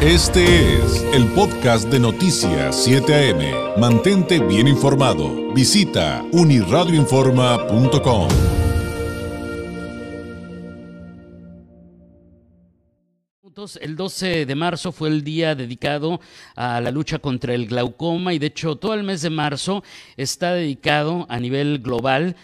Este es el podcast de Noticias 7 AM. Mantente bien informado. Visita uniradioinforma.com. El 12 de marzo fue el día dedicado a la lucha contra el glaucoma y de hecho todo el mes de marzo está dedicado a nivel global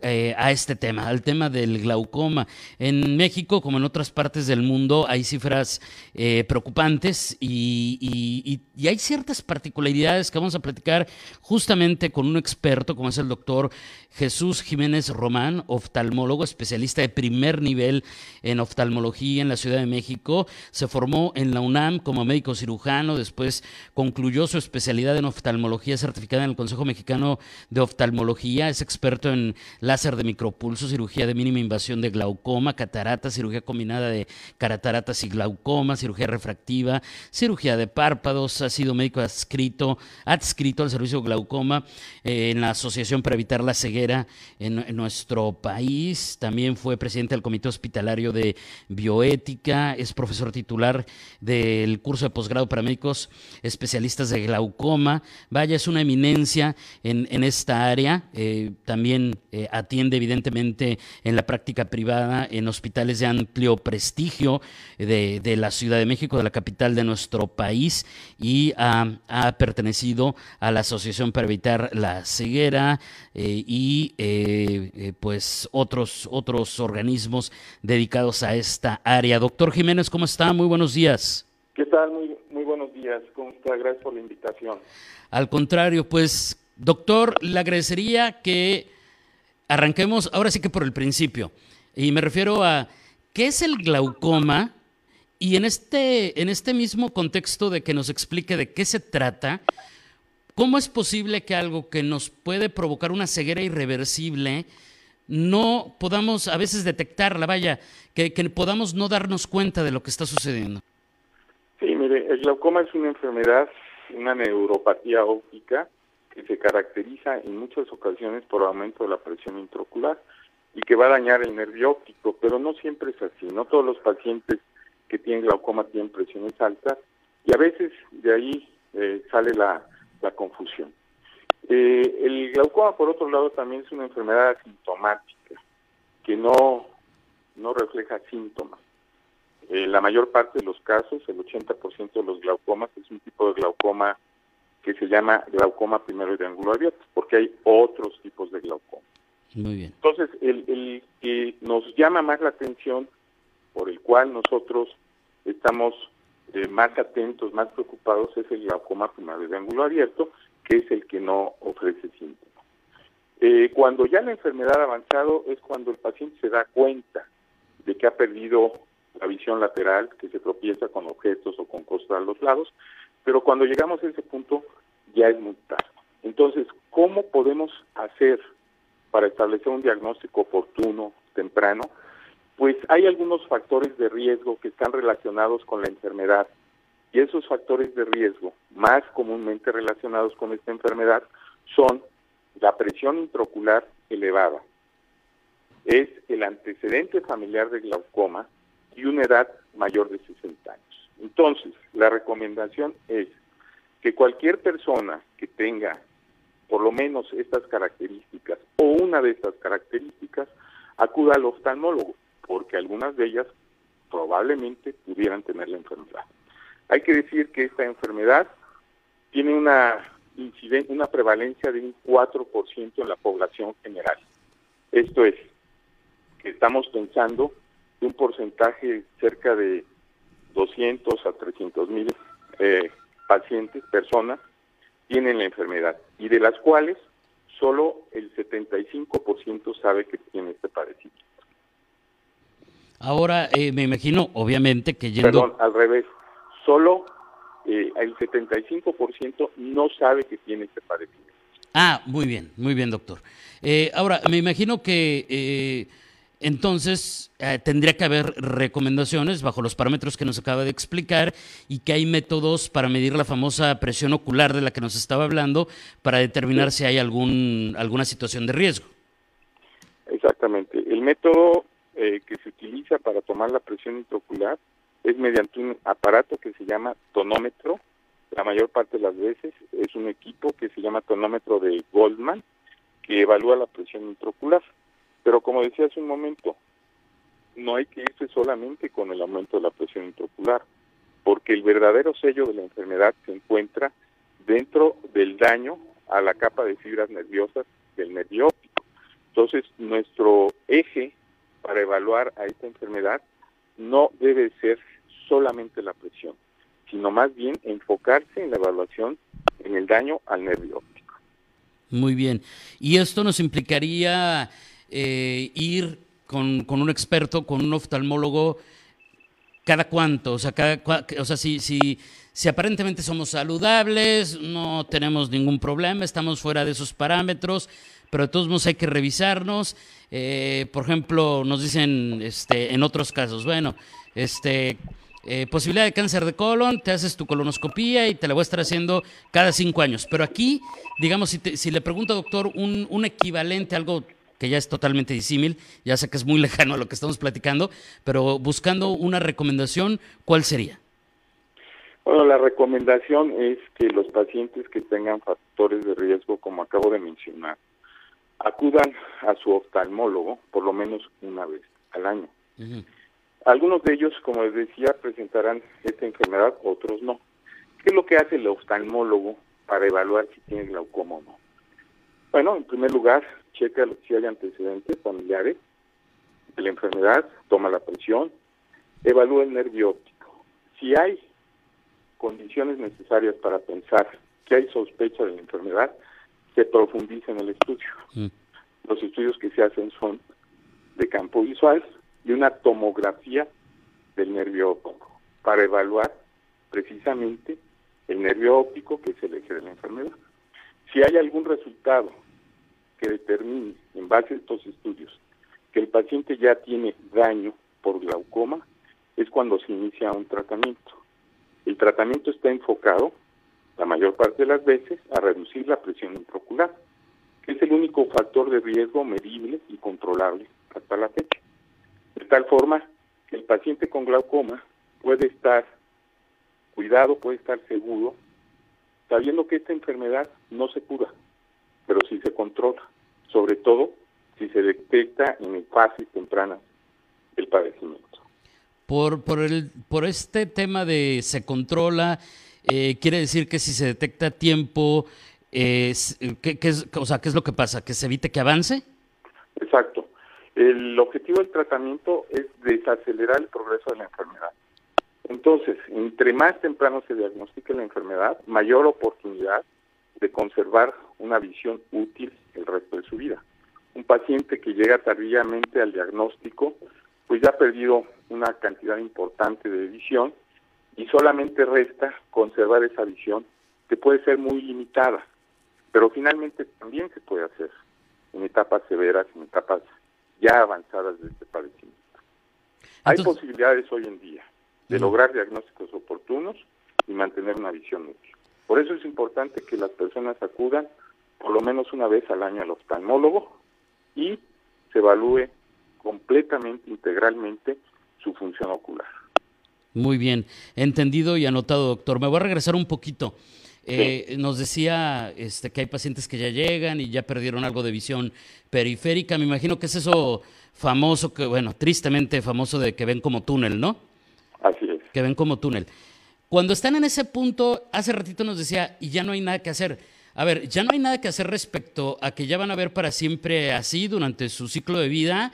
eh, a este tema, al tema del glaucoma. En México, como en otras partes del mundo, hay cifras eh, preocupantes y, hay ciertas particularidades que vamos a platicar justamente con un experto, como es el doctor Jesús Jiménez Román, oftalmólogo, especialista de primer nivel en oftalmología en la Ciudad de México. Se formó en la UNAM como médico cirujano, después concluyó su especialidad en oftalmología certificada en el Consejo Mexicano de Oftalmología. Es experto en láser de micropulso, cirugía de mínima invasión de glaucoma, catarata, cirugía combinada de cataratas y glaucoma, cirugía refractiva, cirugía de párpados, ha sido médico adscrito, adscrito al servicio glaucoma eh, en la Asociación para Evitar la Ceguera en, nuestro país, también fue presidente del Comité Hospitalario de Bioética, es profesor titular del curso de posgrado para médicos especialistas de glaucoma, vaya, es una eminencia en, esta área, eh, también eh, atiende evidentemente en la práctica privada en hospitales de amplio prestigio de, la Ciudad de México, de la capital de nuestro país, y ha, pertenecido a la Asociación para Evitar la Ceguera eh, y eh, eh, pues otros, otros organismos dedicados a esta área. Doctor Jiménez, ¿cómo está? Muy buenos días. ¿Qué tal? Muy, muy buenos días. ¿Cómo está? Gracias por la invitación. Al contrario, pues, doctor, le agradecería que arranquemos ahora sí que por el principio. Y me refiero a qué es el glaucoma y en este, en este mismo contexto de que nos explique de qué se trata, ¿cómo es posible que algo que nos puede provocar una ceguera irreversible no podamos a veces detectarla, vaya, que, que podamos no darnos cuenta de lo que está sucediendo? Sí, mire, el glaucoma es una enfermedad, una neuropatía óptica que se caracteriza en muchas ocasiones por aumento de la presión intraocular y que va a dañar el nervio óptico, pero no siempre es así. No todos los pacientes que tienen glaucoma tienen presiones altas y a veces de ahí eh, sale la, confusión. Eh, el glaucoma, por otro lado, también es una enfermedad asintomática que no, no refleja síntomas. Eh, la mayor parte de los casos, el 80% de los glaucomas, es un tipo de glaucoma que se llama glaucoma primero de ángulo abierto, porque hay otros tipos de glaucoma. Muy bien. Entonces, el, que nos llama más la atención, por el cual nosotros estamos eh, más atentos, más preocupados, es el glaucoma primario de ángulo abierto, que es el que no ofrece síntomas. Eh, cuando ya la enfermedad ha avanzado es cuando el paciente se da cuenta de que ha perdido la visión lateral, que se tropieza con objetos o con cosas a los lados, pero cuando llegamos a ese punto ya es muy tarde. Entonces, ¿cómo podemos hacer para establecer un diagnóstico oportuno, temprano? Pues hay algunos factores de riesgo que están relacionados con la enfermedad y esos factores de riesgo más comúnmente relacionados con esta enfermedad son la presión intraocular elevada, es el antecedente familiar de glaucoma y una edad mayor de 60 años. Entonces, la recomendación es que cualquier persona que tenga por lo menos estas características o una de estas características acuda al oftalmólogo, porque algunas de ellas probablemente pudieran tener la enfermedad. Hay que decir que esta enfermedad tiene una, una prevalencia de un 4% en la población general. Esto es, que estamos pensando de un porcentaje cerca de 200 a 300 mil eh, pacientes, personas, tienen la enfermedad y de las cuales solo el 75% sabe que tiene este padecimiento. Ahora, eh, me imagino, obviamente, que yendo... Perdón, al revés. Solo eh, el 75% no sabe que tiene este padecimiento. Ah, muy bien, muy bien, doctor. ahora, me imagino que entonces, eh, tendría que haber recomendaciones bajo los parámetros que nos acaba de explicar y que hay métodos para medir la famosa presión ocular de la que nos estaba hablando para determinar si hay algún, alguna situación de riesgo. Exactamente. El método eh, que se utiliza para tomar la presión intraocular es mediante un aparato que se llama tonómetro. La mayor parte de las veces es un equipo que se llama tonómetro de Goldman, que evalúa la presión intraocular. Pero como decía hace un momento, no hay que irse solamente con el aumento de la presión intraocular, porque el verdadero sello de la enfermedad se encuentra dentro del daño a la capa de fibras nerviosas del nervio óptico. Entonces, nuestro eje para evaluar a esta enfermedad no debe ser solamente la presión, sino más bien enfocarse en la evaluación en el daño al nervio óptico. Muy bien. ¿Y esto nos implicaría eh, ir con, un experto, con un oftalmólogo, cada cuánto? O sea, cada, o sea si, aparentemente somos saludables, no tenemos ningún problema, estamos fuera de esos parámetros, pero de todos modos hay que revisarnos. Eh, por ejemplo, nos dicen este, en otros casos, bueno, este, eh, posibilidad de cáncer de colon, te haces tu colonoscopía y te la voy a estar haciendo cada cinco años. Pero aquí, digamos, si, si le pregunto, doctor, un, un equivalente, algo que ya es totalmente disímil, ya sé que es muy lejano a lo que estamos platicando, pero buscando una recomendación, ¿cuál sería? Bueno, la recomendación es que los pacientes que tengan factores de riesgo, como acabo de mencionar, acudan a su oftalmólogo por lo menos una vez al año. Algunos de ellos, como les decía, presentarán esta enfermedad, otros no. ¿Qué es lo que hace el oftalmólogo para evaluar si tiene glaucoma o no? Bueno, en primer lugar, checa si hay antecedentes familiares de la enfermedad, toma la presión, evalúa el nervio óptico. Si hay condiciones necesarias para pensar que hay sospecha de la enfermedad, se profundiza en el estudio. Mm. Los estudios que se hacen son de campo visual y una tomografía del nervio óptico para evaluar precisamente el nervio óptico, que es el eje de la enfermedad. Si hay algún resultado que determine, en base a estos estudios, que el paciente ya tiene daño por glaucoma, es cuando se inicia un tratamiento. El tratamiento está enfocado la mayor parte de las veces, a reducir la presión intraocular, que es el único factor de riesgo medible y controlable hasta la fecha. De tal forma el paciente con glaucoma puede estar cuidado, puede estar seguro, sabiendo que esta enfermedad no se cura, controla, sobre todo si se detecta en fases tempranas del padecimiento. Por, por, el, por este tema de se controla, eh, quiere decir que si se detecta a tiempo, ¿qué, es, o sea, ¿qué es lo que pasa? ¿Que se evite que avance? Exacto. El objetivo del tratamiento es desacelerar el progreso de la enfermedad. Entonces, entre más temprano se diagnostique la enfermedad, mayor oportunidad de conservar una visión útil el resto de su vida. Un paciente que llega tardíamente al diagnóstico, pues ya ha perdido una cantidad importante de visión y solamente resta conservar esa visión que puede ser muy limitada, pero finalmente también se puede hacer en etapas severas, en etapas ya avanzadas de este padecimiento. Hay posibilidades hoy en día de lograr diagnósticos oportunos y mantener una visión útil. Por eso es importante que las personas acudan por lo menos una vez al año al oftalmólogo y se evalúe completamente, integralmente su función ocular. Muy bien, entendido y anotado, doctor. Me voy a regresar un poquito. Eh, nos decía este, que hay pacientes que ya llegan y ya perdieron algo de visión periférica. Me imagino que es eso famoso, que bueno, tristemente famoso de que ven como túnel, ¿no? Así es. Que ven como túnel. Cuando están en ese punto, hace ratito nos decía, y ya no hay nada que hacer. A ver, ya no hay nada que hacer respecto a que ya van a ver para siempre así durante su ciclo de vida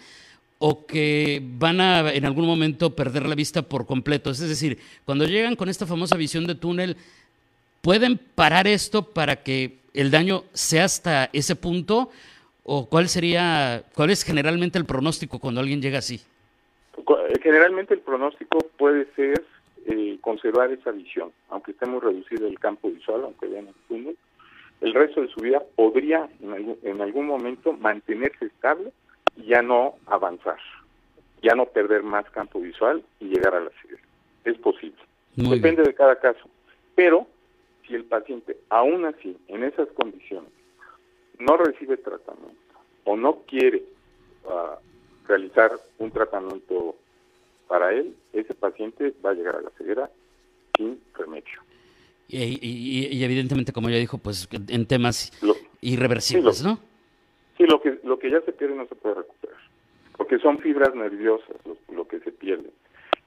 o que van a en algún momento perder la vista por completo. Es decir, cuando llegan con esta famosa visión de túnel, ¿pueden parar esto para que el daño sea hasta ese punto? ¿O cuál sería, cuál es generalmente el pronóstico cuando alguien llega así? Generalmente el pronóstico puede ser eh, conservar esa visión, aunque estemos reducido el campo visual, aunque vean el túnel, el resto de su vida podría en algún, en algún momento mantenerse estable ya no avanzar, ya no perder más campo visual y llegar a la ceguera. Es posible. Depende de cada caso. Pero si el paciente, aún así, en esas condiciones, no recibe tratamiento o no quiere uh, realizar un tratamiento para él, ese paciente va a llegar a la ceguera sin remedio. Y, evidentemente, como ya dijo, pues en temas irreversibles, ¿no? Sí, lo que, lo que ya se pierde no se puede recuperar, porque son fibras nerviosas lo, que se pierde.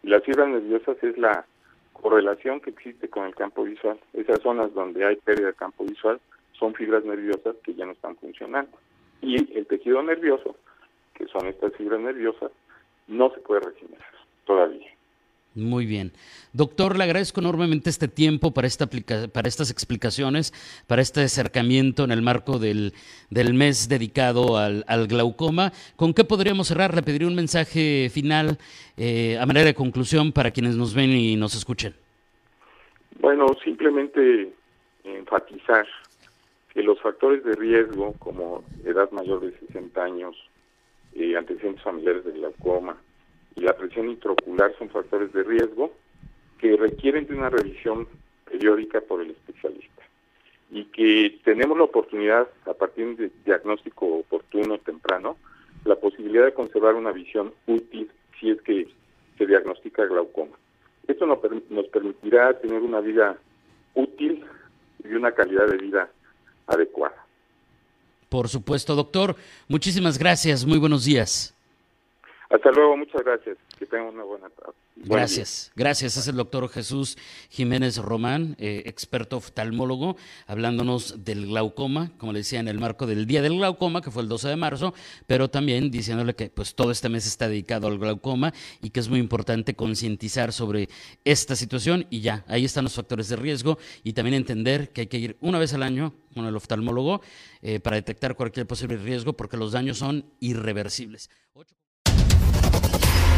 Y las fibras nerviosas es la correlación que existe con el campo visual. Esas zonas donde hay pérdida de campo visual son fibras nerviosas que ya no están funcionando. Y el tejido nervioso, que son estas fibras nerviosas, no se puede regenerar todavía. Muy bien. Doctor, le agradezco enormemente este tiempo para, esta para estas explicaciones, para este acercamiento en el marco del, del mes dedicado al, glaucoma. ¿Con qué podríamos cerrar? Le pediría un mensaje final eh, a manera de conclusión para quienes nos ven y nos escuchen. Bueno, simplemente enfatizar que los factores de riesgo, como edad mayor de 60 años, eh, antecedentes familiares de glaucoma, y la presión intraocular son factores de riesgo que requieren de una revisión periódica por el especialista y que tenemos la oportunidad, a partir de diagnóstico oportuno, temprano, la posibilidad de conservar una visión útil si es que se diagnostica glaucoma. Esto nos, permitirá tener una vida útil y una calidad de vida adecuada. Por supuesto, doctor. Muchísimas gracias. Muy buenos días. Hasta luego, muchas gracias. Que tengan una buena tarde. gracias, gracias. Es el doctor Jesús Jiménez Román, eh, experto oftalmólogo, hablándonos del glaucoma, como le decía, en el marco del Día del Glaucoma, que fue el 12 de marzo, pero también diciéndole que pues todo este mes está dedicado al glaucoma y que es muy importante concientizar sobre esta situación y ya, ahí están los factores de riesgo y también entender que hay que ir una vez al año con el oftalmólogo eh, para detectar cualquier posible riesgo porque los daños son irreversibles.